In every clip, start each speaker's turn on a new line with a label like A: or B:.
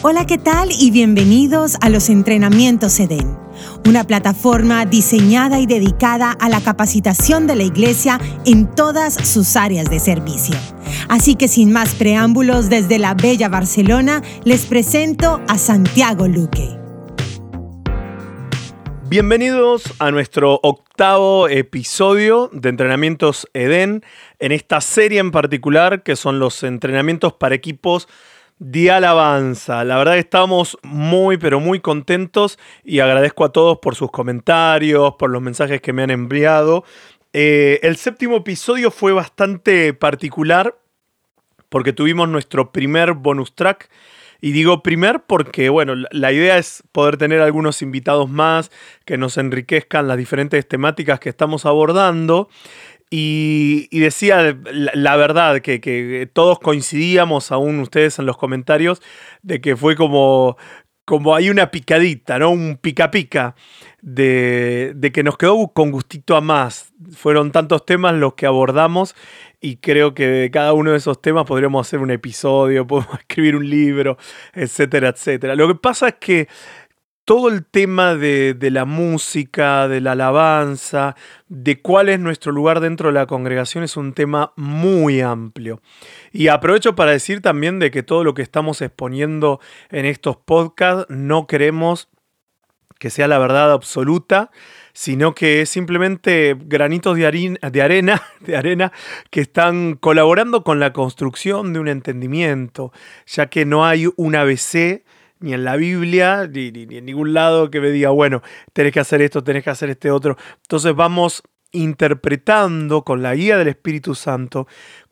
A: Hola, ¿qué tal? Y bienvenidos a los entrenamientos EDEN, una plataforma diseñada y dedicada a la capacitación de la iglesia en todas sus áreas de servicio. Así que sin más preámbulos, desde la bella Barcelona, les presento a Santiago Luque.
B: Bienvenidos a nuestro octavo episodio de Entrenamientos EDEN, en esta serie en particular que son los entrenamientos para equipos de alabanza. La verdad que estamos muy, pero muy contentos y agradezco a todos por sus comentarios, por los mensajes que me han enviado. Eh, el séptimo episodio fue bastante particular porque tuvimos nuestro primer bonus track. Y digo primer porque, bueno, la idea es poder tener algunos invitados más que nos enriquezcan las diferentes temáticas que estamos abordando. Y, decía la, verdad, que, todos coincidíamos, aún ustedes en los comentarios, de que fue como, como hay una picadita, ¿no? Un pica pica de, de, que nos quedó con gustito a más. Fueron tantos temas los que abordamos y creo que de cada uno de esos temas podríamos hacer un episodio, podemos escribir un libro, etcétera, etcétera. Lo que pasa es que todo el tema de, la música, de la alabanza, de cuál es nuestro lugar dentro de la congregación es un tema muy amplio. Y aprovecho para decir también de que todo lo que estamos exponiendo en estos podcasts no queremos que sea la verdad absoluta, sino que es simplemente granitos de, arena, de arena que están colaborando con la construcción de un entendimiento, ya que no hay un ABC ni en la Biblia, ni, en ningún lado que me diga, bueno, tenés que hacer esto, tenés que hacer este otro. Entonces vamos interpretando con la guía del Espíritu Santo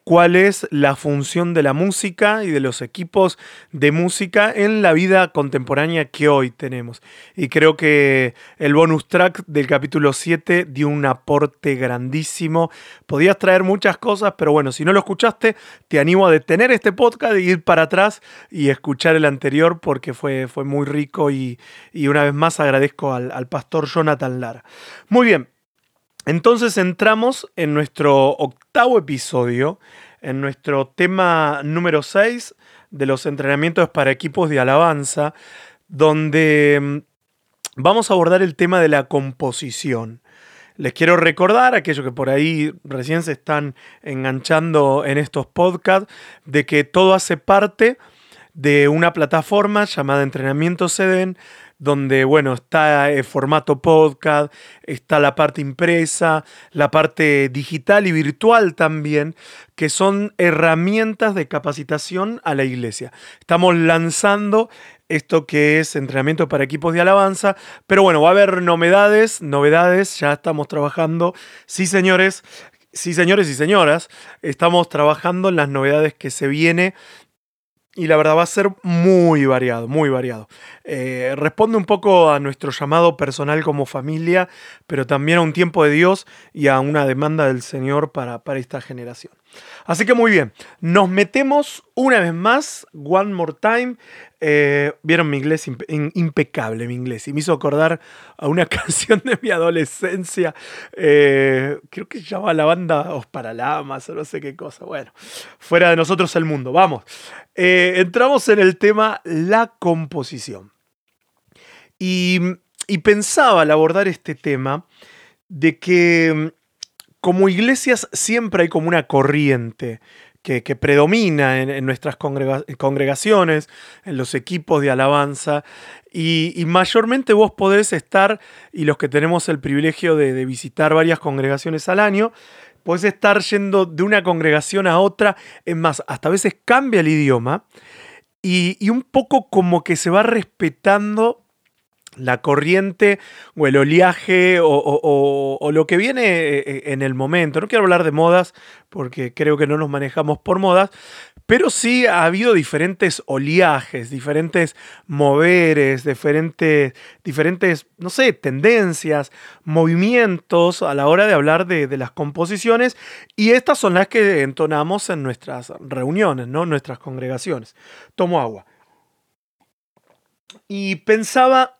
B: cuál es la función de la música y de los equipos de música en la vida contemporánea que hoy tenemos. Y creo que el bonus track del capítulo 7 dio un aporte grandísimo. Podías traer muchas cosas, pero bueno, si no lo escuchaste, te animo a detener este podcast e ir para atrás y escuchar el anterior porque fue, fue muy rico y, una vez más agradezco al, al pastor Jonathan Lara. Muy bien, entonces entramos en nuestro octavo episodio, en nuestro tema número 6 de los entrenamientos para equipos de alabanza, donde mm, vamos a abordar el tema de la composición. Les quiero recordar, aquellos que por ahí recién se están enganchando en estos podcasts, de que todo hace parte de una plataforma llamada Entrenamiento Seden, donde, bueno, está el formato podcast, está la parte impresa, la parte digital y virtual también, que son herramientas de capacitación a la iglesia. Estamos lanzando esto que es entrenamiento para equipos de alabanza, pero bueno, va a haber novedades, novedades, ya estamos trabajando, sí señores, sí señores y señoras, estamos trabajando en las novedades que se viene y la verdad va a ser muy variado, muy variado. Eh, responde un poco a nuestro llamado personal como familia, pero también a un tiempo de Dios y a una demanda del Señor para, para esta generación. Así que muy bien, nos metemos una vez más, one more time. Eh, vieron mi inglés impecable, mi inglés, y me hizo acordar a una canción de mi adolescencia, eh, creo que se llama la banda Os Paralamas o no sé qué cosa. Bueno, fuera de nosotros el mundo, vamos. Eh, entramos en el tema la composición. Y, y pensaba al abordar este tema de que como iglesias siempre hay como una corriente que, predomina en, nuestras congregaciones, en los equipos de alabanza, y, mayormente vos podés estar, y los que tenemos el privilegio de, visitar varias congregaciones al año, podés estar yendo de una congregación a otra, es más, hasta a veces cambia el idioma, y, y un poco como que se va respetando la corriente o el oleaje o, lo que viene eh, eh, en el momento. No quiero hablar de modas porque creo que no nos manejamos por modas, pero sí ha habido diferentes oleajes, diferentes moveres, diferentes, diferentes, no sé, tendencias, movimientos a la hora de hablar de, de las composiciones y estas son las que entonamos en nuestras reuniones, ¿no? nuestras congregaciones. Tomo agua. Y pensaba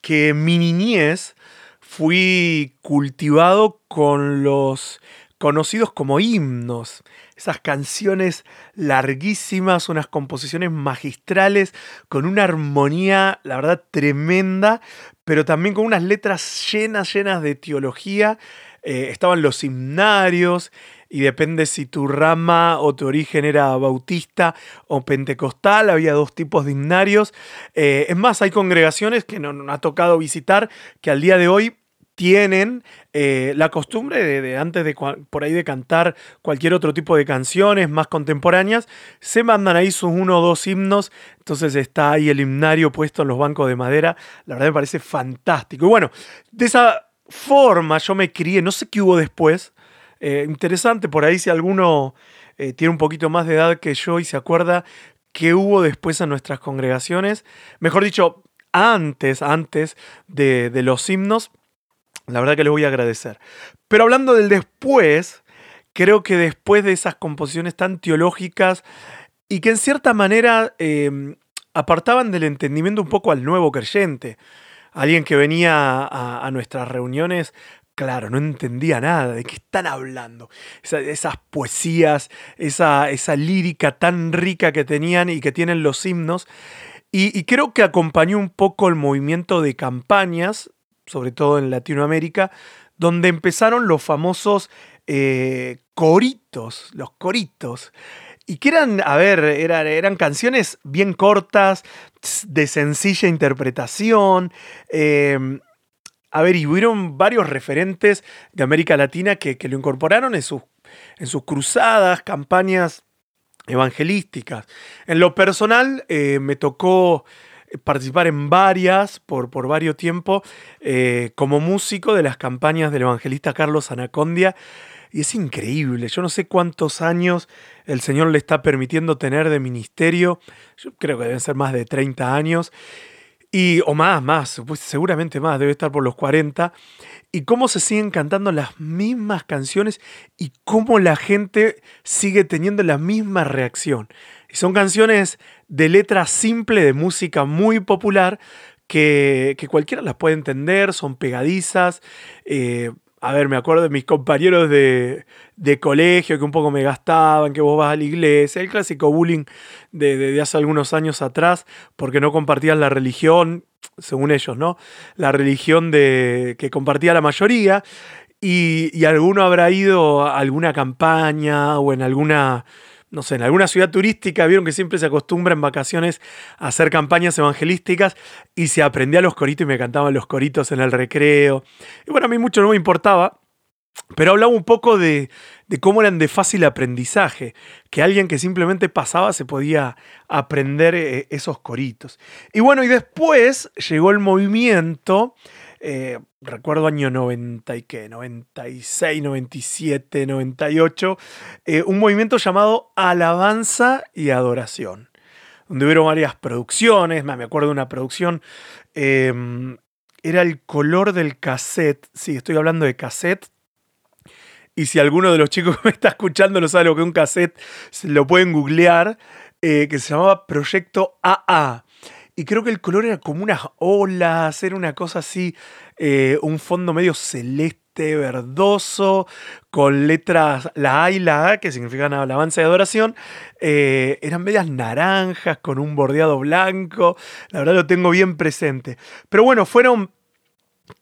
B: que mi niñez fui cultivado con los conocidos como himnos. Esas canciones larguísimas, unas composiciones magistrales, con una armonía, la verdad, tremenda, pero también con unas letras llenas, llenas de teología. Eh, estaban los himnarios, y depende si tu rama o tu origen era bautista o pentecostal, había dos tipos de himnarios. Eh, es más, hay congregaciones que nos ha tocado visitar que al día de hoy tienen eh, la costumbre de, antes de por ahí de cantar cualquier otro tipo de canciones más contemporáneas, se mandan ahí sus uno o dos himnos, entonces está ahí el himnario puesto en los bancos de madera, la verdad me parece fantástico. Y bueno, de esa forma yo me crié, no sé qué hubo después, eh, interesante por ahí si alguno eh, tiene un poquito más de edad que yo y se acuerda qué hubo después en nuestras congregaciones, mejor dicho, antes, antes de, los himnos, la verdad que les voy a agradecer. Pero hablando del después, creo que después de esas composiciones tan teológicas y que en cierta manera em, apartaban del entendimiento un poco al nuevo creyente, alguien que venía a, nuestras reuniones claro, no entendía nada de qué están hablando. esas poesías, esa, esa, lírica tan rica que tenían y que tienen los himnos. y, creo que acompañó un poco el movimiento de campañas sobre todo en Latinoamérica, donde empezaron los famosos eh, coritos, los coritos. Y que eran, a ver, eran, eran canciones bien cortas, de sencilla interpretación. Em, a ver, y hubieron varios referentes de América Latina que, lo incorporaron en sus, en sus cruzadas, campañas evangelísticas. En lo personal, eh, me tocó participar en varias, por, por varios tiempos, eh, como músico de las campañas del evangelista Carlos Anacondia. Y es increíble, yo no sé cuántos años el Señor le está permitiendo tener de ministerio, yo creo que deben ser más de 30 años, y, o más, más, pues seguramente más, debe estar por los 40, y cómo se siguen cantando las mismas canciones y cómo la gente sigue teniendo la misma reacción. Y son canciones de letra simple, de música muy popular, que, cualquiera las puede entender, son pegadizas. Eh, a ver, me acuerdo de mis compañeros de, colegio que un poco me gastaban, que vos vas a la iglesia, el clásico bullying de, hace algunos años atrás, porque no compartían la religión, según ellos, ¿no? La religión de, que compartía la mayoría. Y alguno habrá ido a alguna campaña o en alguna no sé, en alguna ciudad turística, vieron que siempre se acostumbra en vacaciones a hacer campañas evangelísticas y se aprendía los coritos y me cantaban los coritos en el recreo. Y bueno, a mí mucho no me importaba, pero hablaba un poco de, cómo eran de fácil aprendizaje, que alguien que simplemente pasaba se podía aprender eh, esos coritos. Y bueno, y después llegó el movimiento eh, recuerdo año 90 y qué, 96, 97, 98, un movimiento llamado Alabanza y Adoración, donde hubieron varias producciones, me acuerdo de una producción, em, era el color del cassette, sí, estoy hablando de cassette, y si alguno de los chicos que me está escuchando no sabe lo que es un cassette, se lo pueden googlear, eh, que se llamaba Proyecto AA y creo que el color era como unas olas, era una cosa así, eh, un fondo medio celeste, verdoso, con letras, la A y la A, que significan alabanza y adoración, eh, eran medias naranjas, con un bordeado blanco, la verdad lo tengo bien presente. Pero bueno, fueron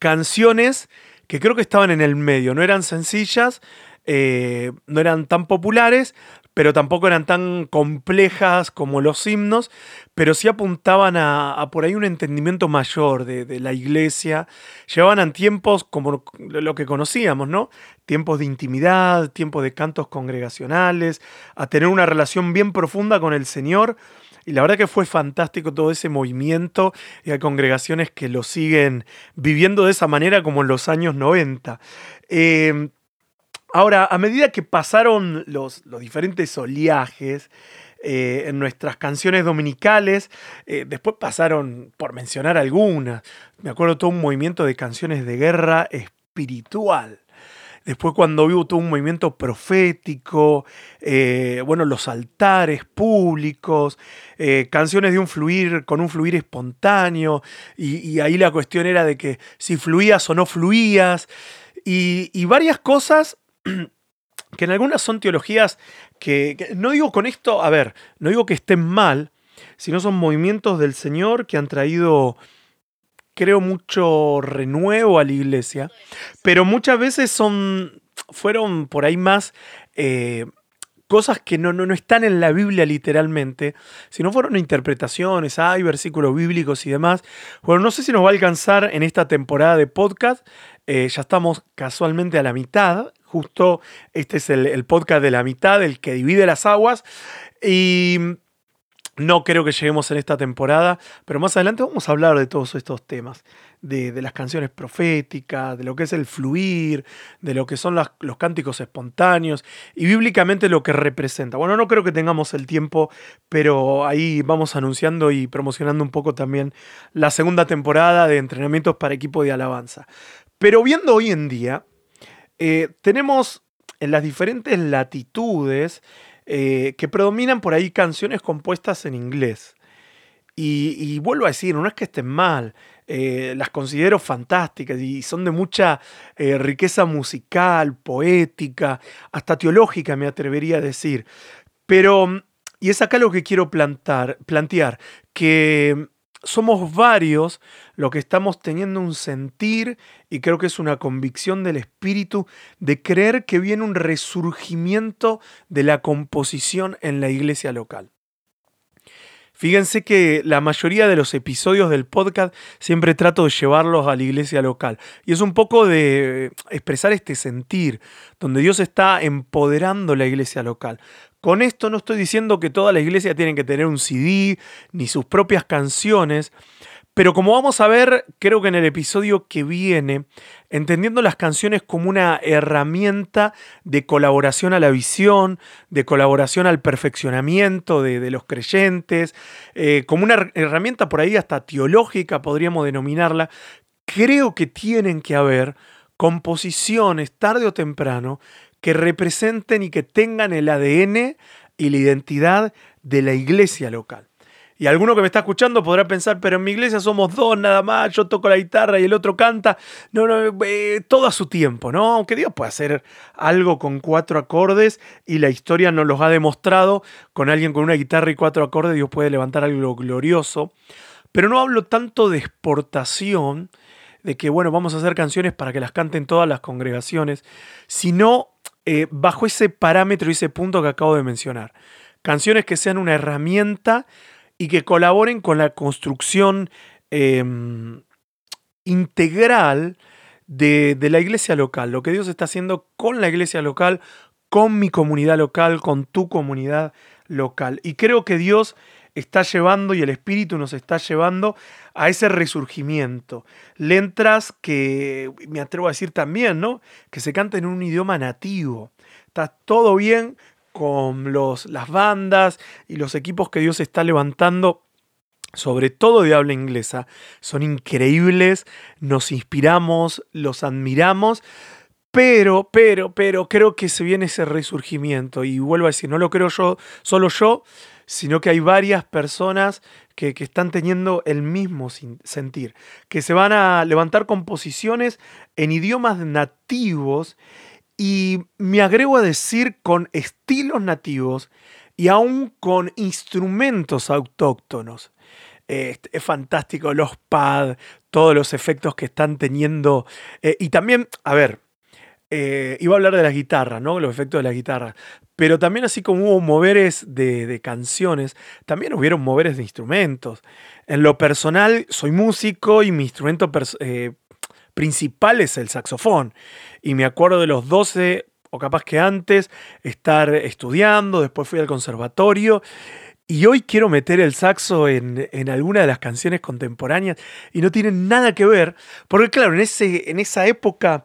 B: canciones que creo que estaban en el medio, no eran sencillas, eh, no eran tan populares, pero tampoco eran tan complejas como los himnos, pero sí apuntaban a, por ahí un entendimiento mayor de, la iglesia. Llevaban a tiempos como lo que conocíamos, ¿no? Tiempos de intimidad, tiempos de cantos congregacionales, a tener una relación bien profunda con el Señor. Y la verdad que fue fantástico todo ese movimiento y hay congregaciones que lo siguen viviendo de esa manera como en los años 90. Ahora, a medida que pasaron los, diferentes oleajes eh, en nuestras canciones dominicales, eh, después pasaron, por mencionar algunas, me acuerdo todo un movimiento de canciones de guerra espiritual. Después cuando hubo todo un movimiento profético, eh, bueno, los altares públicos, canciones de un fluir, con un fluir espontáneo, y, ahí la cuestión era de que si fluías o no fluías, y varias cosas que en algunas son teologías que, no digo con esto, a ver, no digo que estén mal, sino son movimientos del Señor que han traído, creo, mucho renuevo a la iglesia, pero muchas veces son, fueron por ahí más eh, cosas que no, no, están en la Biblia literalmente, sino fueron interpretaciones, hay versículos bíblicos y demás. Bueno, no sé si nos va a alcanzar en esta temporada de podcast, eh, ya estamos casualmente a la mitad, justo este es el, podcast de la mitad, el que divide las aguas, y no creo que lleguemos en esta temporada, pero más adelante vamos a hablar de todos estos temas, de, las canciones proféticas, de lo que es el fluir, de lo que son los cánticos espontáneos y bíblicamente lo que representa. Bueno, no creo que tengamos el tiempo, pero ahí vamos anunciando y promocionando un poco también la segunda temporada de entrenamientos para equipo de alabanza. Pero viendo hoy en día, eh, tenemos en las diferentes latitudes, eh, que predominan por ahí canciones compuestas en inglés. Y, vuelvo a decir, no es que estén mal, eh, las considero fantásticas y son de mucha riqueza musical, poética, hasta teológica me atrevería a decir. Pero, y es acá lo que quiero plantar, plantear, que somos varios los que estamos teniendo un sentir y creo que es una convicción del espíritu de creer que viene un resurgimiento de la composición en la iglesia local. Fíjense que la mayoría de los episodios del podcast siempre trato de llevarlos a la iglesia local. Y es un poco de expresar este sentir, donde Dios está empoderando la iglesia local. Con esto no estoy diciendo que toda la iglesia tiene que tener un CD ni sus propias canciones, pero como vamos a ver, creo que en el episodio que viene, entendiendo las canciones como una herramienta de colaboración a la visión, de colaboración al perfeccionamiento de, los creyentes, eh, como una herramienta por ahí hasta teológica, podríamos denominarla, creo que tienen que haber composiciones tarde o temprano que representen y que tengan el ADN y la identidad de la iglesia local. Y alguno que me está escuchando podrá pensar, pero en mi iglesia somos dos nada más, yo toco la guitarra y el otro canta. No, no, eh, todo a su tiempo, ¿no? Aunque Dios puede hacer algo con cuatro acordes y la historia nos los ha demostrado, con alguien con una guitarra y cuatro acordes Dios puede levantar algo glorioso. Pero no hablo tanto de exportación, de que, bueno, vamos a hacer canciones para que las canten todas las congregaciones, sino eh, bajo ese parámetro y ese punto que acabo de mencionar. Canciones que sean una herramienta y que colaboren con la construcción em, integral de, de, la iglesia local, lo que Dios está haciendo con la iglesia local, con mi comunidad local, con tu comunidad local. Y creo que Dios está llevando y el Espíritu nos está llevando a ese resurgimiento. Lentras que, me atrevo a decir también, ¿no? Que se canta en un idioma nativo. Está todo bien con los, las bandas y los equipos que Dios está levantando sobre todo de habla inglesa, son increíbles, nos inspiramos, los admiramos, pero, pero, pero creo que se viene ese resurgimiento y vuelvo a decir, no lo creo yo, solo yo, sino que hay varias personas que, están teniendo el mismo sentir, que se van a levantar composiciones en idiomas nativos y me agrego a decir con estilos nativos y aún con instrumentos autóctonos. es fantástico los pads, todos los efectos que están teniendo. Eh, y también, a ver, eh, iba a hablar de la guitarra, ¿no? Los efectos de la guitarra. Pero también así como hubo moveres de, canciones, también hubieron moveres de instrumentos. En lo personal, soy músico y mi instrumento eh, principal es el saxofón. Y me acuerdo de los 12, o capaz que antes, estar estudiando, después fui al conservatorio. Y hoy quiero meter el saxo en, en, alguna de las canciones contemporáneas y no tiene nada que ver, porque claro, en, ese, en esa época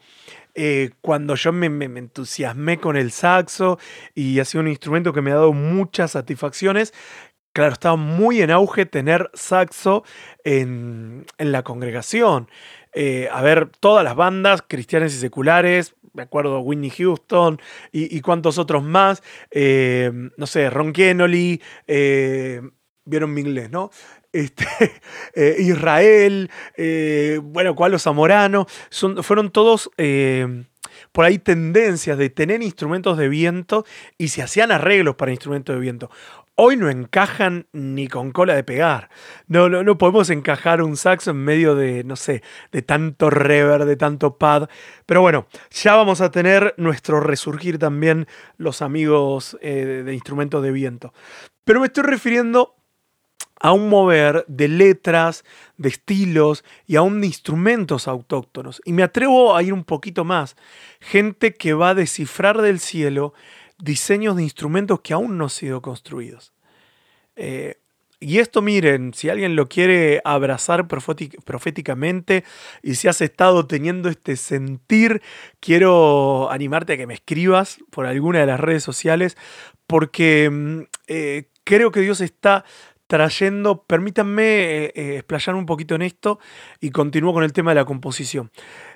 B: eh, cuando yo me, entusiasmé con el saxo y ha sido un instrumento que me ha dado muchas satisfacciones. Claro, estaba muy en auge tener saxo en, la congregación. Eh, a ver, todas las bandas cristianas y seculares, me acuerdo Whitney Houston y, cuantos otros más, eh, no sé, Ron Kennedy, vieron mi inglés, ¿no? Este, eh, Israel, eh, bueno, cuál los Zamorano, son, fueron todos eh, por ahí tendencias de tener instrumentos de viento y se hacían arreglos para instrumentos de viento. Hoy no encajan ni con cola de pegar. No, no, no podemos encajar un saxo en medio de, no sé, de tanto reverb, de tanto pad. Pero bueno, ya vamos a tener nuestro resurgir también los amigos de instrumentos de viento. Pero me estoy refiriendo a un mover de letras, de estilos y aún de instrumentos autóctonos. Y me atrevo a ir un poquito más. Gente que va a descifrar del cielo diseños de instrumentos que aún no han sido construidos. Eh, y esto miren, si alguien lo quiere abrazar proféticamente y si has estado teniendo este sentir, quiero animarte a que me escribas por alguna de las redes sociales porque mm, eh, creo que Dios está trayendo, permítanme eh, explayar un poquito en esto y continúo con el tema de la composición.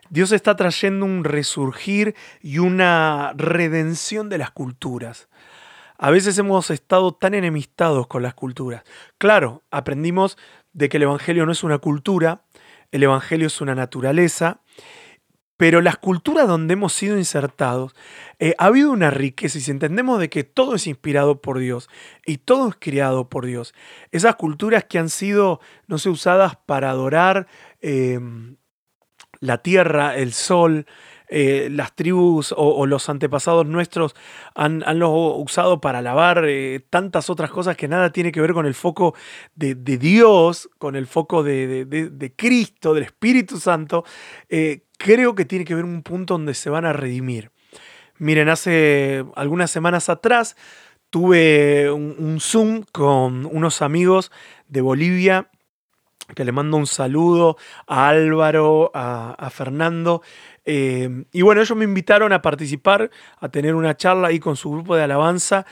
B: Dios está trayendo un resurgir y una redención de las culturas. A veces hemos estado tan enemistados con las culturas. Claro, aprendimos de que el Evangelio no es una cultura, el Evangelio es una naturaleza, pero las culturas donde hemos sido insertados, eh, ha habido una riqueza y si entendemos de que todo es inspirado por Dios y todo es creado por Dios, esas culturas que han sido, no sé, usadas para adorar eh, la tierra, el sol, eh, las tribus o, los antepasados nuestros han, usado para alabar eh, tantas otras cosas que nada tiene que ver con el foco de, Dios, con el foco de, Cristo, del Espíritu Santo, eh, creo que tiene que ver un punto donde se van a redimir. Miren, hace algunas semanas atrás tuve un Zoom con unos amigos de Bolivia que le mando un saludo a Álvaro, a, Fernando. Eh, y bueno, ellos me invitaron a participar, a tener una charla ahí con su grupo de alabanza.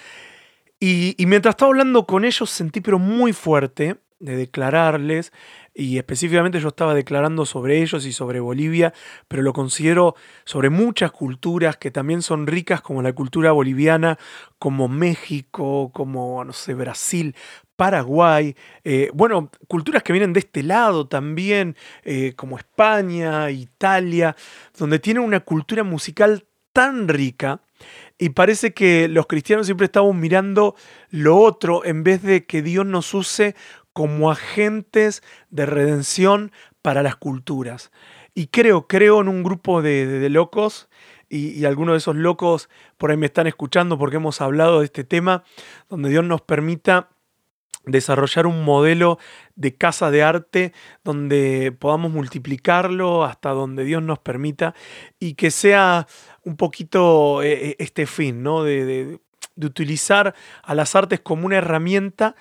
B: Y, y mientras estaba hablando con ellos sentí pero muy fuerte de declararles, y específicamente yo estaba declarando sobre ellos y sobre Bolivia, pero lo considero sobre muchas culturas que también son ricas, como la cultura boliviana, como México, como, no sé, Brasil, Paraguay, eh, bueno, culturas que vienen de este lado también, eh, como España, Italia, donde tienen una cultura musical tan rica y parece que los cristianos siempre estamos mirando lo otro en vez de que Dios nos use como agentes de redención para las culturas. Y creo, creo en un grupo de, locos y, algunos de esos locos por ahí me están escuchando porque hemos hablado de este tema, donde Dios nos permita desarrollar un modelo de casa de arte donde podamos multiplicarlo hasta donde Dios nos permita y que sea un poquito eh, eh, este fin, ¿no? De, utilizar a las artes como una herramienta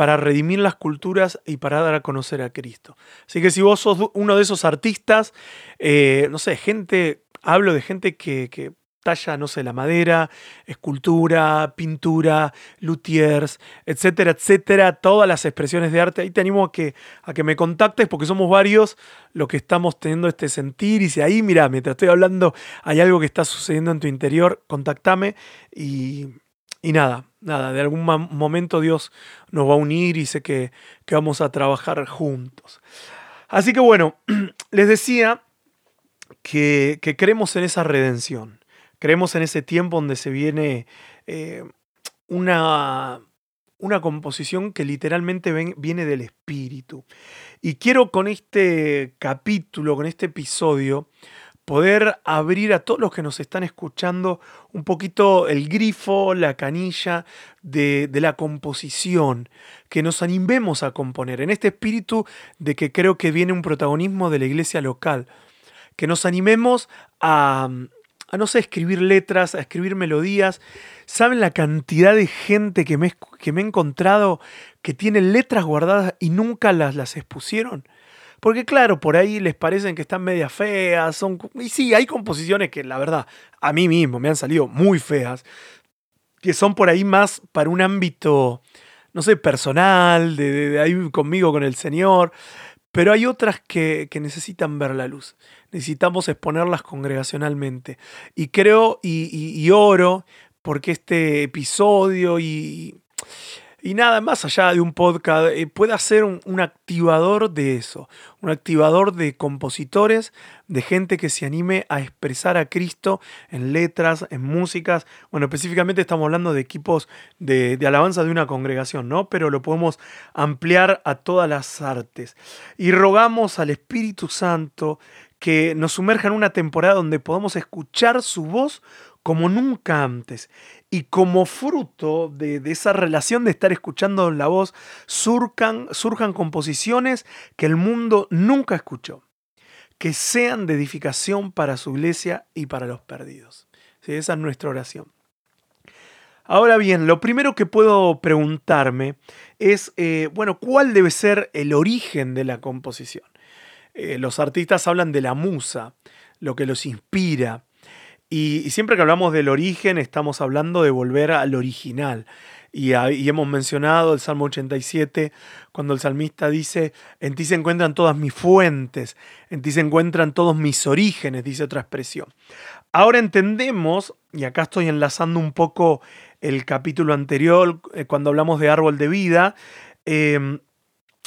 B: para redimir las culturas y para dar a conocer a Cristo. Así que si vos sos uno de esos artistas, eh, no sé, gente, hablo de gente que talla, no sé, la madera, escultura, pintura, luthiers, etcétera, etcétera, todas las expresiones de arte. Ahí te animo a que, a que me contactes porque somos varios los que estamos teniendo este sentir. Y si ahí, mira, mientras estoy hablando, hay algo que está sucediendo en tu interior, contactame y, y nada, nada, de algún momento Dios nos va a unir y sé que, que vamos a trabajar juntos. Así que bueno, les decía que, que creemos en esa redención Creemos en ese tiempo donde se viene eh, una, una composición que literalmente viene del espíritu. Y quiero con este capítulo, con este episodio, poder abrir a todos los que nos están escuchando un poquito el grifo, la canilla de, de, la composición, que nos animemos a componer, en este espíritu de que creo que viene un protagonismo de la iglesia local, que nos animemos a, a no sé, escribir letras, a escribir melodías. ¿Saben la cantidad de gente que me, que me he encontrado que tiene letras guardadas y nunca las, las expusieron? Porque claro, por ahí les parecen que están media feas. Son, y sí, hay composiciones que la verdad a mí mismo me han salido muy feas. Que son por ahí más para un ámbito, no sé, personal, de, de ahí conmigo, con el Señor. Pero hay otras que, necesitan ver la luz. Necesitamos exponerlas congregacionalmente. Y creo y, oro porque este episodio y y nada más allá de un podcast, eh, pueda ser un, activador de eso, un activador de compositores, de gente que se anime a expresar a Cristo en letras, en músicas. Bueno, específicamente estamos hablando de equipos de, de alabanza de una congregación, ¿no? Pero lo podemos ampliar a todas las artes. Y rogamos al Espíritu Santo que nos sumerja en una temporada donde podamos escuchar su voz como nunca antes. Y como fruto de, esa relación de estar escuchando la voz, surcan, surjan composiciones que el mundo nunca escuchó, que sean de edificación para su iglesia y para los perdidos. Esa es nuestra oración. Ahora bien, lo primero que puedo preguntarme es, eh, bueno, ¿cuál debe ser el origen de la composición? Eh, los artistas hablan de la musa, lo que los inspira, y, siempre que hablamos del origen, estamos hablando de volver al original. Y, hemos mencionado el Salmo 87, cuando el salmista dice, en ti se encuentran todas mis fuentes, en ti se encuentran todos mis orígenes, dice otra expresión. Ahora entendemos, y acá estoy enlazando un poco el capítulo anterior, eh, cuando hablamos de árbol de vida, em,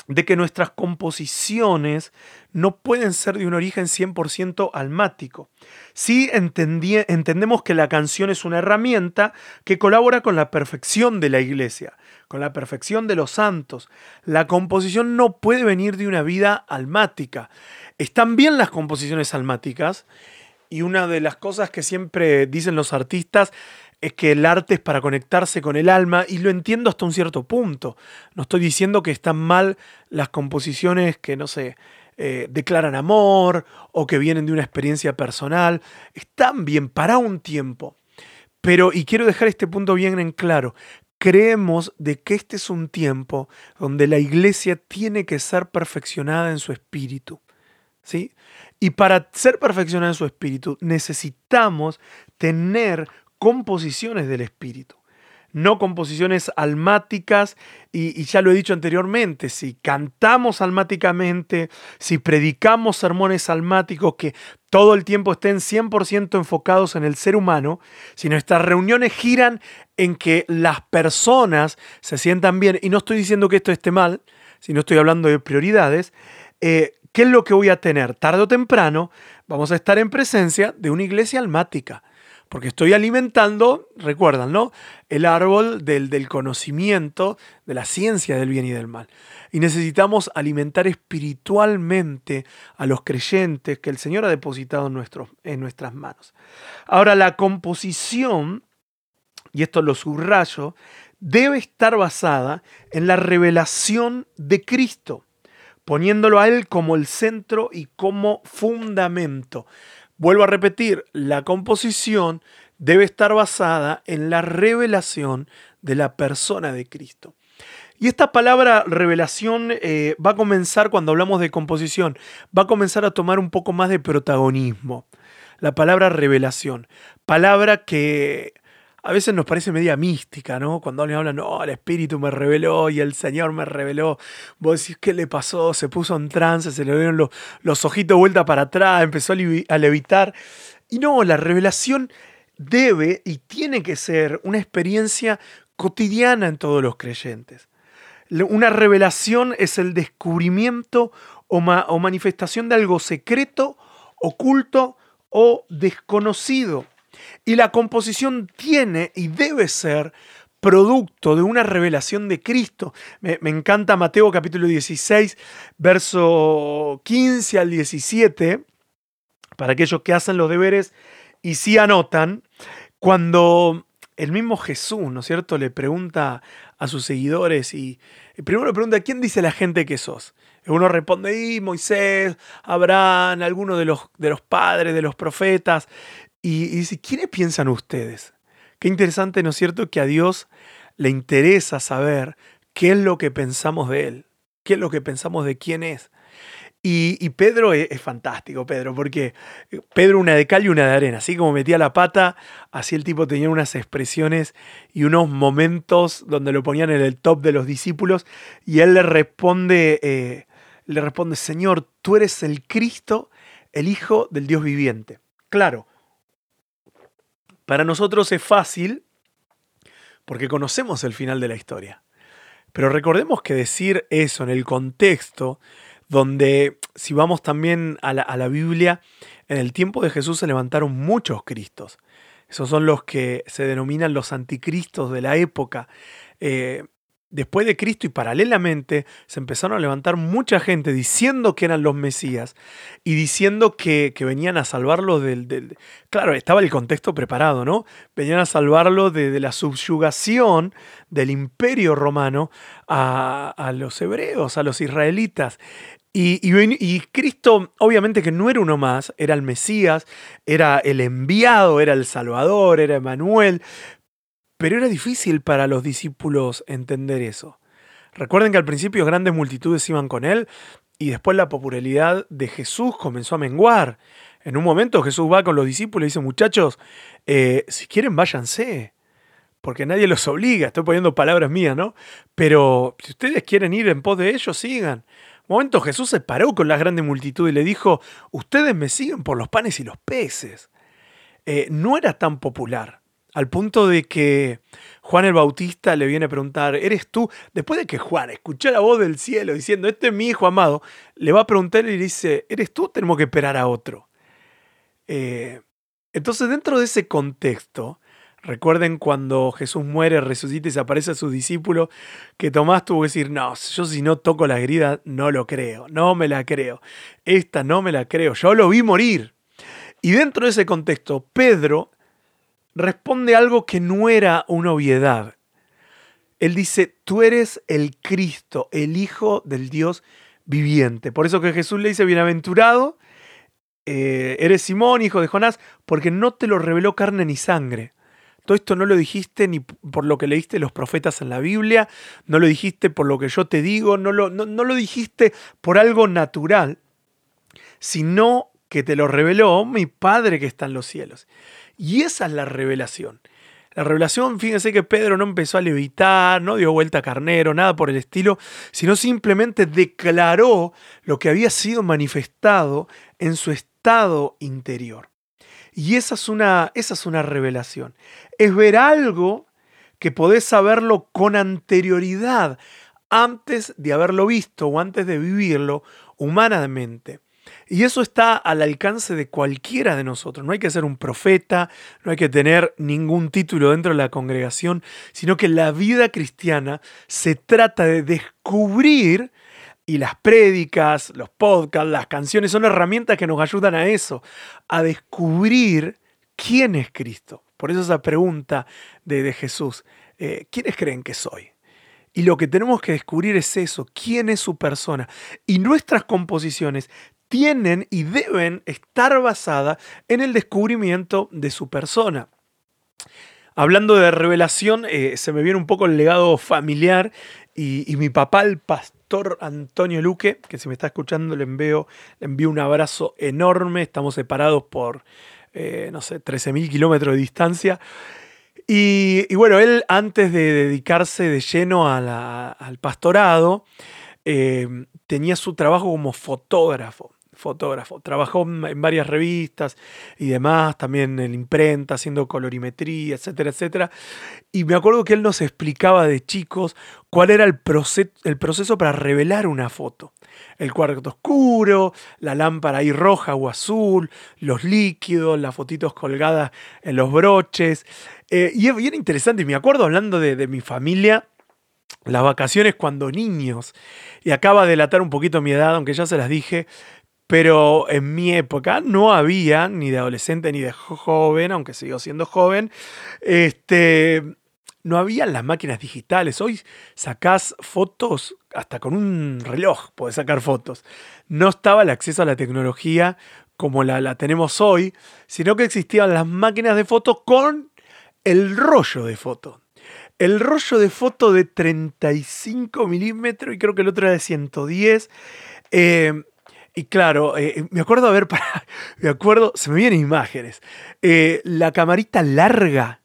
B: de que nuestras composiciones no pueden ser de un origen 100% almático. Sí entendemos que la canción es una herramienta que colabora con la perfección de la iglesia, con la perfección de los santos. La composición no puede venir de una vida almática. Están bien las composiciones almáticas y una de las cosas que siempre dicen los artistas es que el arte es para conectarse con el alma y lo entiendo hasta un cierto punto. No estoy diciendo que están mal las composiciones que, no sé, eh, declaran amor o que vienen de una experiencia personal. Están bien para un tiempo. Pero, y quiero dejar este punto bien en claro, creemos de que este es un tiempo donde la iglesia tiene que ser perfeccionada en su espíritu. ¿Sí? Y para ser perfeccionada en su espíritu necesitamos tener composiciones del Espíritu, no composiciones almáticas, y, ya lo he dicho anteriormente, si cantamos almáticamente, si predicamos sermones almáticos que todo el tiempo estén 100% enfocados en el ser humano, si nuestras reuniones giran en que las personas se sientan bien, y no estoy diciendo que esto esté mal, si no estoy hablando de prioridades, eh, ¿qué es lo que voy a tener? Tarde o temprano vamos a estar en presencia de una iglesia almática porque estoy alimentando, recuerdan, ¿no? El árbol del, del, conocimiento, de la ciencia del bien y del mal. Y necesitamos alimentar espiritualmente a los creyentes que el Señor ha depositado en, en nuestras manos. Ahora, la composición, y esto lo subrayo, debe estar basada en la revelación de Cristo, poniéndolo a Él como el centro y como fundamento. Vuelvo a repetir, la composición debe estar basada en la revelación de la persona de Cristo. Y esta palabra revelación eh, va a comenzar cuando hablamos de composición, va a comenzar a tomar un poco más de protagonismo. La palabra revelación, palabra que a veces nos parece media mística, ¿no? Cuando alguien habla, no, el Espíritu me reveló y el Señor me reveló. Vos decís, ¿qué le pasó? Se puso en trance, se le dieron los, los ojitos vuelta para atrás, empezó a levitar. Y no, la revelación debe y tiene que ser una experiencia cotidiana en todos los creyentes. Una revelación es el descubrimiento o, o manifestación de algo secreto, oculto o desconocido. Y la composición tiene y debe ser producto de una revelación de Cristo. Me, encanta Mateo capítulo 16, verso 15 al 17, para aquellos que hacen los deberes y sí anotan, cuando el mismo Jesús, ¿no es cierto?, le pregunta a sus seguidores y, primero le pregunta, ¿quién dice la gente que sos? uno responde, y Moisés, Abraham, alguno de los, de los padres, de los profetas. Y, dice, ¿quiénes piensan ustedes? Qué interesante, ¿no es cierto?, que a Dios le interesa saber qué es lo que pensamos de Él, qué es lo que pensamos de quién es. Y, Pedro es, fantástico, Pedro, porque Pedro una de cal y una de arena, así como metía la pata, así el tipo tenía unas expresiones y unos momentos donde lo ponían en el top de los discípulos y él le responde, eh, le responde, Señor, tú eres el Cristo, el Hijo del Dios viviente. Claro, para nosotros es fácil porque conocemos el final de la historia. Pero recordemos que decir eso en el contexto, donde si vamos también a la, Biblia, en el tiempo de Jesús se levantaron muchos Cristos. Esos son los que se denominan los anticristos de la época. Eh, después de Cristo y paralelamente se empezaron a levantar mucha gente diciendo que eran los Mesías y diciendo que, venían a salvarlo del, Claro, estaba el contexto preparado, ¿no? Venían a salvarlo de, la subyugación del imperio romano a, los hebreos, a los israelitas. Y, y, Cristo, obviamente que no era uno más, era el Mesías, era el enviado, era el Salvador, era Emanuel, pero era difícil para los discípulos entender eso. Recuerden que al principio grandes multitudes iban con él y después la popularidad de Jesús comenzó a menguar. En un momento Jesús va con los discípulos y dice, muchachos, eh, si quieren váyanse, porque nadie los obliga, estoy poniendo palabras mías, ¿no? Pero si ustedes quieren ir en pos de ellos, sigan. Un momento Jesús se paró con la grande multitud y le dijo, ustedes me siguen por los panes y los peces. Eh, no era tan popular. Al punto de que Juan el Bautista le viene a preguntar, ¿eres tú? Después de que Juan escuchó la voz del cielo diciendo, este es mi hijo amado, le va a preguntar y dice, ¿eres tú? Tenemos que esperar a otro. Eh, entonces, dentro de ese contexto, recuerden cuando Jesús muere, resucita y se aparece a sus discípulos, que Tomás tuvo que decir, no, yo si no toco la herida, no lo creo, no me la creo. Esta no me la creo, yo lo vi morir. Y dentro de ese contexto, Pedro responde algo que no era una obviedad. Él dice, tú eres el Cristo, el Hijo del Dios viviente. Por eso que Jesús le dice, bienaventurado, eh, eres Simón, hijo de Jonás, porque no te lo reveló carne ni sangre. Todo esto no lo dijiste ni por lo que leíste los profetas en la Biblia, no lo dijiste por lo que yo te digo, no lo, no lo dijiste por algo natural, sino que te lo reveló mi Padre que está en los cielos. Y esa es la revelación. La revelación, fíjense que Pedro no empezó a levitar, no dio vuelta a carnero, nada por el estilo, sino simplemente declaró lo que había sido manifestado en su estado interior. Y esa es una, esa es una revelación. Es ver algo que podés saberlo con anterioridad, antes de haberlo visto o antes de vivirlo humanamente. Y eso está al alcance de cualquiera de nosotros. No hay que ser un profeta, no hay que tener ningún título dentro de la congregación, sino que la vida cristiana se trata de descubrir, y las prédicas, los podcasts, las canciones son herramientas que nos ayudan a eso, a descubrir quién es Cristo. Por eso esa pregunta de, Jesús, eh, ¿quiénes creen que soy? Y lo que tenemos que descubrir es eso, quién es su persona. Y nuestras composiciones tienen y deben estar basadas en el descubrimiento de su persona. Hablando de revelación, eh, se me viene un poco el legado familiar y, mi papá, el pastor Antonio Luque, que si me está escuchando le envío, le envío un abrazo enorme, estamos separados por, eh, no sé, 13.000 kilómetros de distancia. Y, bueno, él antes de dedicarse de lleno al pastorado, eh, tenía su trabajo como fotógrafo fotógrafo. Trabajó en varias revistas y demás, también en imprenta, haciendo colorimetría, etcétera, etcétera. Y me acuerdo que él nos explicaba de chicos cuál era el, el proceso para revelar una foto. El cuarto oscuro, la lámpara ahí roja o azul, los líquidos, las fotitos colgadas en los broches. Eh, y bien interesante, y me acuerdo hablando de, de mi familia, las vacaciones cuando niños, y acaba de delatar un poquito mi edad, aunque ya se las dije, pero en mi época no había, ni de adolescente ni de joven, aunque sigo siendo joven, este, no había las máquinas digitales. Hoy sacás fotos hasta con un reloj, podés sacar fotos. No estaba el acceso a la tecnología como la, la tenemos hoy, sino que existían las máquinas de fotos con el rollo de foto. El rollo de foto de 35 milímetros y creo que el otro era de 110. Eh, y claro, eh, eh, me acuerdo, a ver, para, me acuerdo, se me vienen imágenes. Eh, la camarita larga,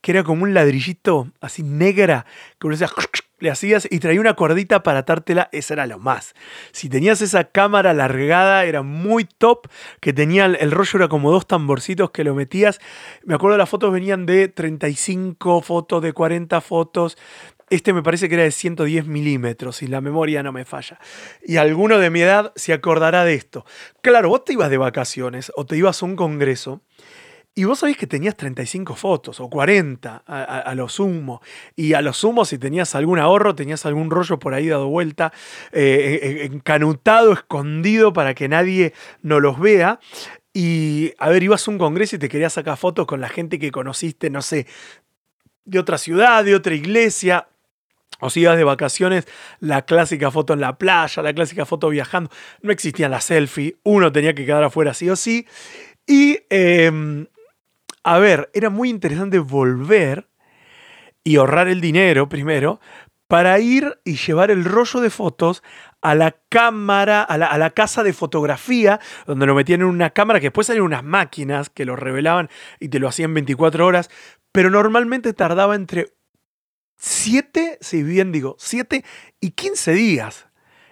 B: que era como un ladrillito así negra, que uno le hacías y traía una cordita para atártela, esa era lo más. Si tenías esa cámara alargada, era muy top, que tenía el rollo, era como dos tamborcitos que lo metías. Me acuerdo las fotos venían de 35 fotos, de 40 fotos. Este me parece que era de 110 milímetros, y la memoria no me falla. Y alguno de mi edad se acordará de esto. Claro, vos te ibas de vacaciones o te ibas a un congreso y vos sabés que tenías 35 fotos o 40 a, lo sumo. Y a lo sumo, si tenías algún ahorro, tenías algún rollo por ahí dado vuelta, eh, encanutado, escondido para que nadie no los vea. Y a ver, ibas a un congreso y te querías sacar fotos con la gente que conociste, no sé, de otra ciudad, de otra iglesia. O si ibas de vacaciones, la clásica foto en la playa, la clásica foto viajando. No existían las selfies, uno tenía que quedar afuera sí o sí. Y, em, a ver, era muy interesante volver y ahorrar el dinero primero para ir y llevar el rollo de fotos a la cámara, a la, casa de fotografía, donde lo metían en una cámara que después salían unas máquinas que lo revelaban y te lo hacían 24 horas, pero normalmente tardaba entre 7, si bien digo, 7 y 15 días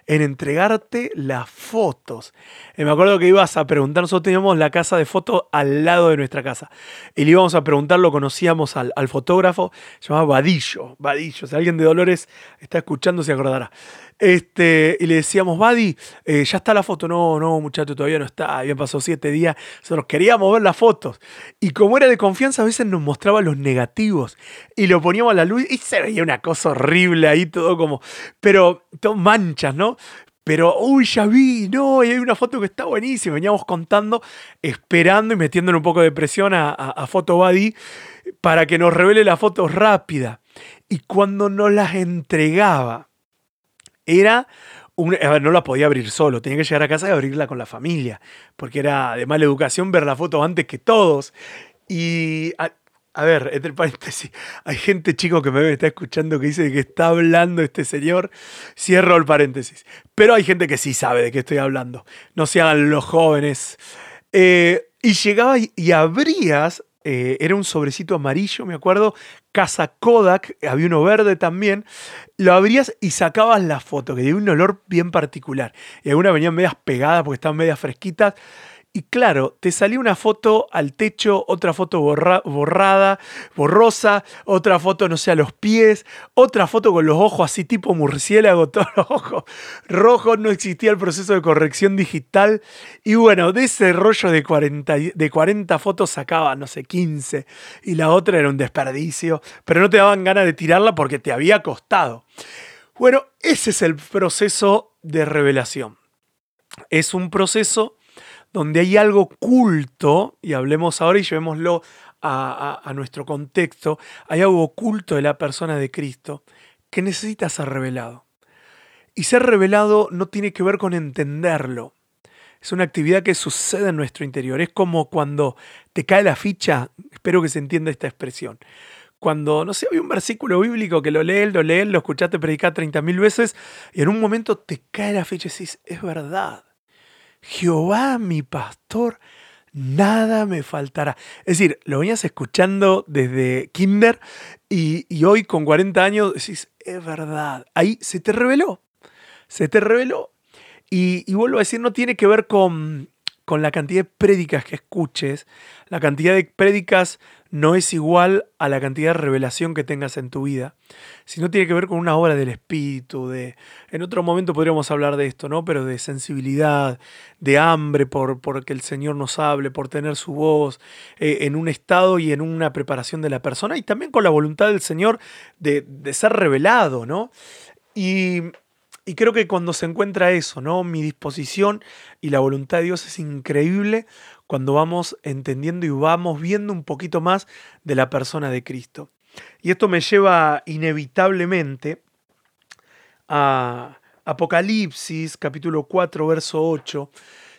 B: en entregarte las fotos. Y me acuerdo que ibas a preguntar, nosotros teníamos la casa de fotos al lado de nuestra casa. Y le íbamos a preguntar, lo conocíamos al, al fotógrafo, se llamaba Vadillo, Vadillo. Si alguien de Dolores está escuchando, se acordará. Este, y le decíamos, Buddy, eh, ya está la foto. No, no, muchacho, todavía no está. Habían pasado siete días. Nosotros queríamos ver las fotos. Y como era de confianza, a veces nos mostraba los negativos. Y lo poníamos a la luz y se veía una cosa horrible ahí, todo como. Pero, todo manchas, ¿no? Pero, uy, ya vi, no, y hay una foto que está buenísima. Veníamos contando, esperando y metiéndole un poco de presión a, a, a para que nos revele la foto rápida. Y cuando nos las entregaba, era no la podía abrir solo, tenía que llegar a casa y abrirla con la familia, porque era de mala educación ver la foto antes que todos. Y a, ver, entre paréntesis, hay gente chico que me está escuchando que dice que está hablando este señor, cierro el paréntesis, pero hay gente que sí sabe de qué estoy hablando, no se hagan los jóvenes. Eh, y llegaba y abrías eh, era un sobrecito amarillo, me acuerdo, Casa Kodak, había uno verde también, lo abrías y sacabas la foto, que tenía un olor bien particular. Y algunas venían medias pegadas porque estaban medias fresquitas. Y claro, te salía una foto al techo, otra foto borrada, borrosa, otra foto, no sé, a los pies, otra foto con los ojos así tipo murciélago, todos los ojos rojos, no existía el proceso de corrección digital. Y bueno, de ese rollo de 40, de 40 fotos sacaba, no sé, 15. Y la otra era un desperdicio, pero no te daban ganas de tirarla porque te había costado. Bueno, ese es el proceso de revelación. Es un proceso donde hay algo oculto, y hablemos ahora y llevémoslo a, nuestro contexto, hay algo oculto de la persona de Cristo que necesita ser revelado. Y ser revelado no tiene que ver con entenderlo. Es una actividad que sucede en nuestro interior. Es como cuando te cae la ficha, espero que se entienda esta expresión. Cuando, no sé, hay un versículo bíblico que lo lees, lo lees, lo escuchaste predicar 30.000 veces y en un momento te cae la ficha y decís, es verdad. Jehová mi pastor, nada me faltará. Es decir, lo venías escuchando desde kinder y, hoy con 40 años decís, es verdad, ahí se te reveló, se te reveló. Y, y vuelvo a decir, no tiene que ver con, con la cantidad de prédicas que escuches, la cantidad de prédicas no es igual a la cantidad de revelación que tengas en tu vida, sino tiene que ver con una obra del espíritu, de en otro momento podríamos hablar de esto, ¿no? Pero de sensibilidad, de hambre por, por que el Señor nos hable, por tener su voz, eh, en un estado y en una preparación de la persona, y también con la voluntad del Señor de, de ser revelado, ¿no? Y y creo que cuando se encuentra eso, ¿no? Mi disposición y la voluntad de Dios es increíble cuando vamos entendiendo y vamos viendo un poquito más de la persona de Cristo. Y esto me lleva inevitablemente a Apocalipsis, capítulo 4, verso 8.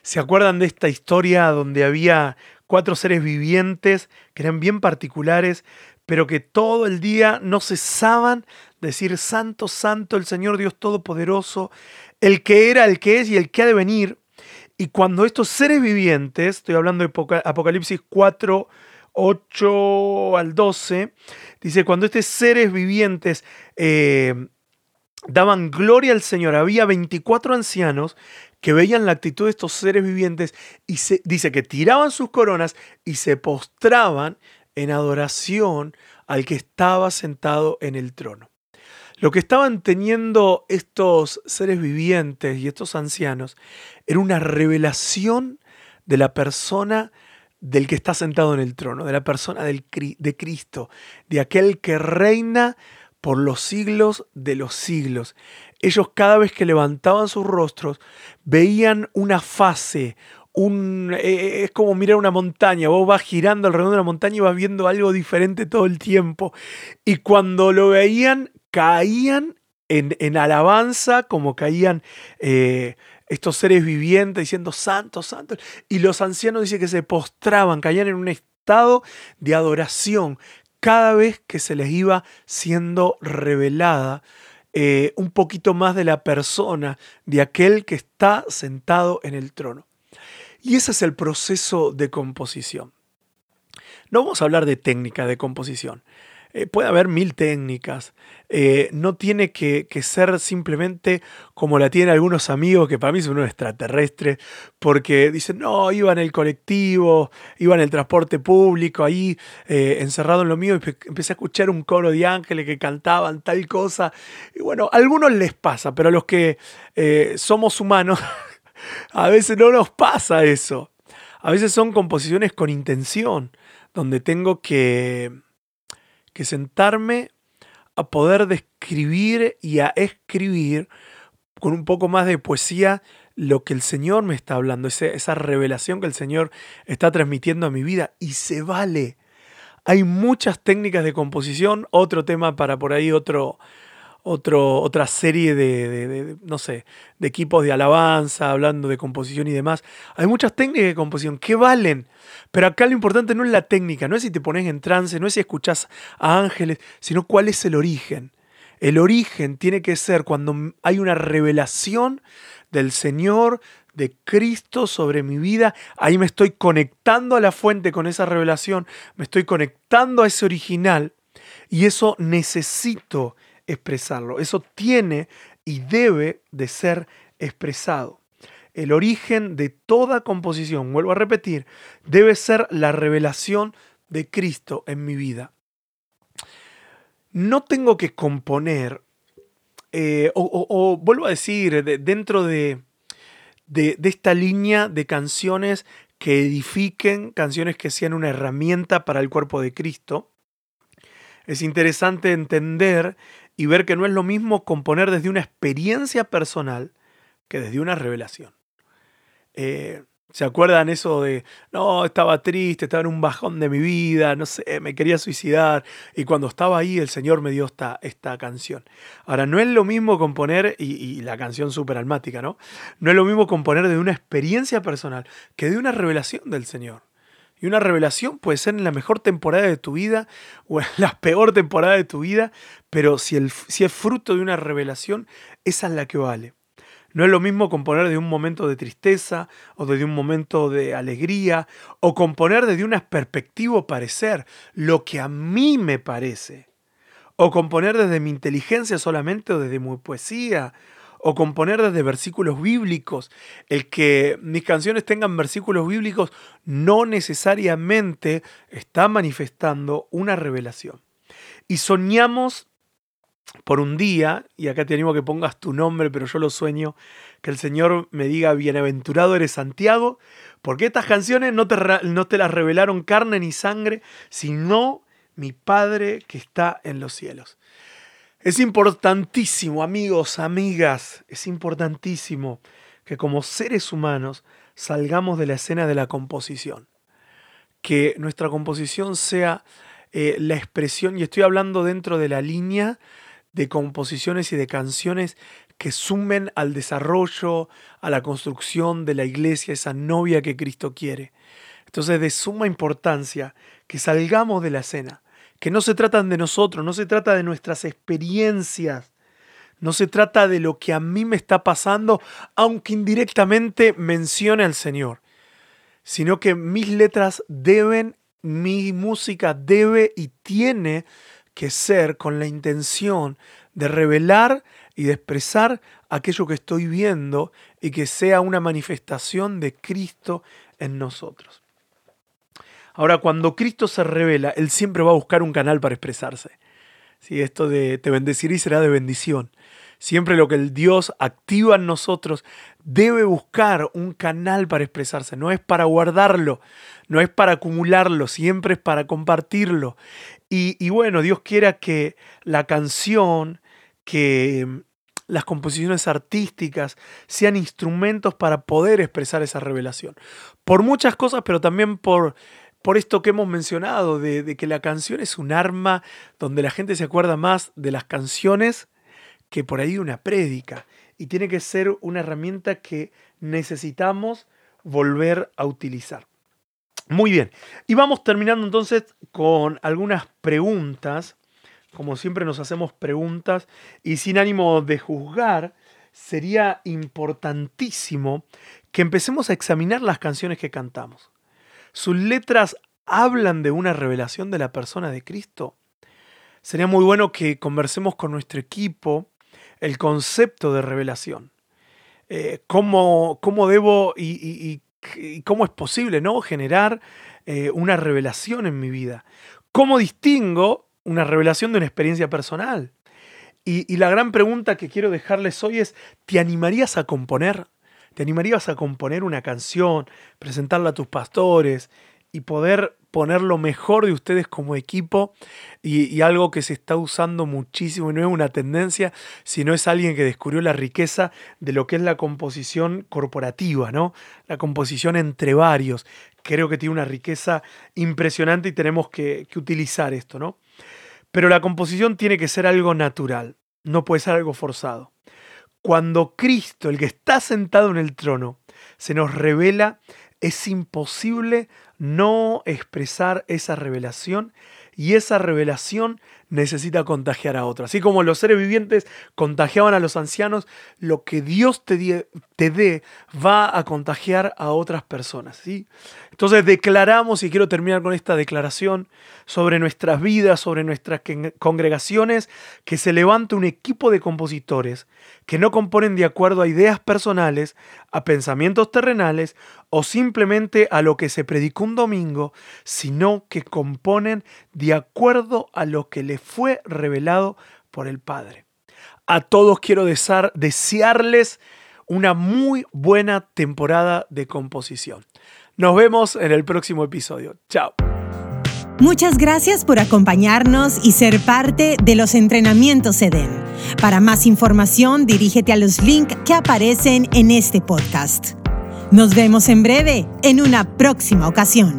B: ¿Se acuerdan de esta historia donde había cuatro seres vivientes que eran bien particulares, pero que todo el día no cesaban decir, Santo, Santo, el Señor Dios Todopoderoso, el que era, el que es y el que ha de venir? Y cuando estos seres vivientes, estoy hablando de Apocalipsis 4, 8 al 12, dice, cuando estos seres vivientes eh, daban gloria al Señor, había 24 ancianos que veían la actitud de estos seres vivientes y se, dice que tiraban sus coronas y se postraban en adoración al que estaba sentado en el trono. Lo que estaban teniendo estos seres vivientes y estos ancianos era una revelación de la persona del que está sentado en el trono, de la persona de Cristo, de aquel que reina por los siglos de los siglos. Ellos cada vez que levantaban sus rostros veían una fase, eh, eh, es como mirar una montaña, vos vas girando alrededor de una montaña y vas viendo algo diferente todo el tiempo. Y cuando lo veían, caían en, alabanza, como caían eh, estos seres vivientes diciendo santos, santos. Y los ancianos dicen que se postraban, caían en un estado de adoración cada vez que se les iba siendo revelada un poquito más de la persona, de aquel que está sentado en el trono. Y ese es el proceso de composición. No vamos a hablar de técnica de composición. Eh, puede haber mil técnicas. Eh, no tiene que, ser simplemente como la tienen algunos amigos, que para mí son unos extraterrestres, porque dicen, no, iba en el colectivo, iba en el transporte público, ahí eh, encerrado en lo mío, y empecé a escuchar un coro de ángeles que cantaban tal cosa. Y bueno, a algunos les pasa, pero a los que somos humanos, A veces no nos pasa eso. A veces son composiciones con intención, donde tengo que, que sentarme a poder describir y a escribir con un poco más de poesía lo que el Señor me está hablando, esa revelación que el Señor está transmitiendo a mi vida. Y se vale. Hay muchas técnicas de composición, otro tema para por ahí, otro, otro, otra serie de, no sé, de equipos de alabanza, hablando de composición y demás. Hay muchas técnicas de composición que valen, pero acá lo importante no es la técnica, no es si te pones en trance, no es si escuchas a ángeles, sino cuál es el origen. El origen tiene que ser cuando hay una revelación del Señor, de Cristo sobre mi vida, ahí me estoy conectando a la fuente con esa revelación, me estoy conectando a ese original y eso necesito expresarlo. Eso tiene y debe de ser expresado. El origen de toda composición, vuelvo a repetir, debe ser la revelación de Cristo en mi vida. No tengo que componer, eh, o, vuelvo a decir, dentro de, de esta línea de canciones que edifiquen, canciones que sean una herramienta para el cuerpo de Cristo, es interesante entender y ver que no es lo mismo componer desde una experiencia personal que desde una revelación. Eh, ¿Se acuerdan eso de, no, estaba triste, estaba en un bajón de mi vida, no sé, me quería suicidar? Y cuando estaba ahí, el Señor me dio esta, esta canción. Ahora, no es lo mismo componer, y, la canción súper almática, ¿no? No es lo mismo componer de una experiencia personal que de una revelación del Señor. Y una revelación puede ser en la mejor temporada de tu vida o en la peor temporada de tu vida, pero si, el, si es fruto de una revelación, esa es la que vale. No es lo mismo componer de un momento de tristeza o desde un momento de alegría o componer desde una perspectiva parecer, lo que a mí me parece. O componer desde mi inteligencia solamente o desde mi poesía o componer desde versículos bíblicos. El que mis canciones tengan versículos bíblicos no necesariamente está manifestando una revelación. Y soñamos por un día, y acá te animo que pongas tu nombre, pero yo lo sueño, que el Señor me diga, bienaventurado eres Santiago, porque estas canciones no te, no te las revelaron carne ni sangre, sino mi Padre que está en los cielos. Es importantísimo, amigos, amigas, es importantísimo que como seres humanos salgamos de la escena de la composición. Que nuestra composición sea eh, la expresión, y estoy hablando dentro de la línea de composiciones y de canciones que sumen al desarrollo, a la construcción de la iglesia, esa novia que Cristo quiere. Entonces, de suma importancia que salgamos de la escena que no se tratan de nosotros, no se trata de nuestras experiencias, no se trata de lo que a mí me está pasando, aunque indirectamente mencione al Señor, sino que mis letras deben, mi música debe y tiene que ser con la intención de revelar y de expresar aquello que estoy viendo y que sea una manifestación de Cristo en nosotros. Ahora, cuando Cristo se revela, Él siempre va a buscar un canal para expresarse. ¿sí? esto de te bendeciré y será de bendición. Siempre lo que el Dios activa en nosotros debe buscar un canal para expresarse. No es para guardarlo, no es para acumularlo, siempre es para compartirlo. Y, bueno, Dios quiera que la canción, que mm, las composiciones artísticas sean instrumentos para poder expresar esa revelación. Por muchas cosas, pero también por por esto que hemos mencionado, de, que la canción es un arma donde la gente se acuerda más de las canciones que por ahí una prédica. Y tiene que ser una herramienta que necesitamos volver a utilizar. Muy bien. Y vamos terminando entonces con algunas preguntas. Como siempre nos hacemos preguntas y sin ánimo de juzgar, sería importantísimo que empecemos a examinar las canciones que cantamos. ¿Sus letras hablan de una revelación de la persona de Cristo? Sería muy bueno que conversemos con nuestro equipo el concepto de revelación. Eh, cómo, debo y, cómo es posible ¿no? generar eh, una revelación en mi vida. ¿Cómo distingo una revelación de una experiencia personal? Y, y la gran pregunta que quiero dejarles hoy es, ¿te animarías a componer? ¿Te animarías a componer una canción, presentarla a tus pastores y poder poner lo mejor de ustedes como equipo y, algo que se está usando muchísimo y no es una tendencia, sino es alguien que descubrió la riqueza de lo que es la composición corporativa, ¿no? La composición entre varios. Creo que tiene una riqueza impresionante y tenemos que, que utilizar esto, ¿no? Pero la composición tiene que ser algo natural, no puede ser algo forzado. Cuando Cristo, el que está sentado en el trono, se nos revela, es imposible no expresar esa revelación y esa revelación necesita contagiar a otros. Así como los seres vivientes contagiaban a los ancianos, lo que Dios te, te dé va a contagiar a otras personas. ¿sí? Entonces declaramos, y quiero terminar con esta declaración, sobre nuestras vidas, sobre nuestras congregaciones, que se levante un equipo de compositores que no componen de acuerdo a ideas personales, a pensamientos terrenales o simplemente a lo que se predicó un domingo, sino que componen de acuerdo a lo que le fue revelado por el Padre. A todos quiero desearles una muy buena temporada de composición. Nos vemos en el próximo episodio. Chao.
A: Muchas gracias por acompañarnos y ser parte de los entrenamientos EDEN. Para más información, dirígete a los links que aparecen en este podcast. Nos vemos en breve en una próxima ocasión.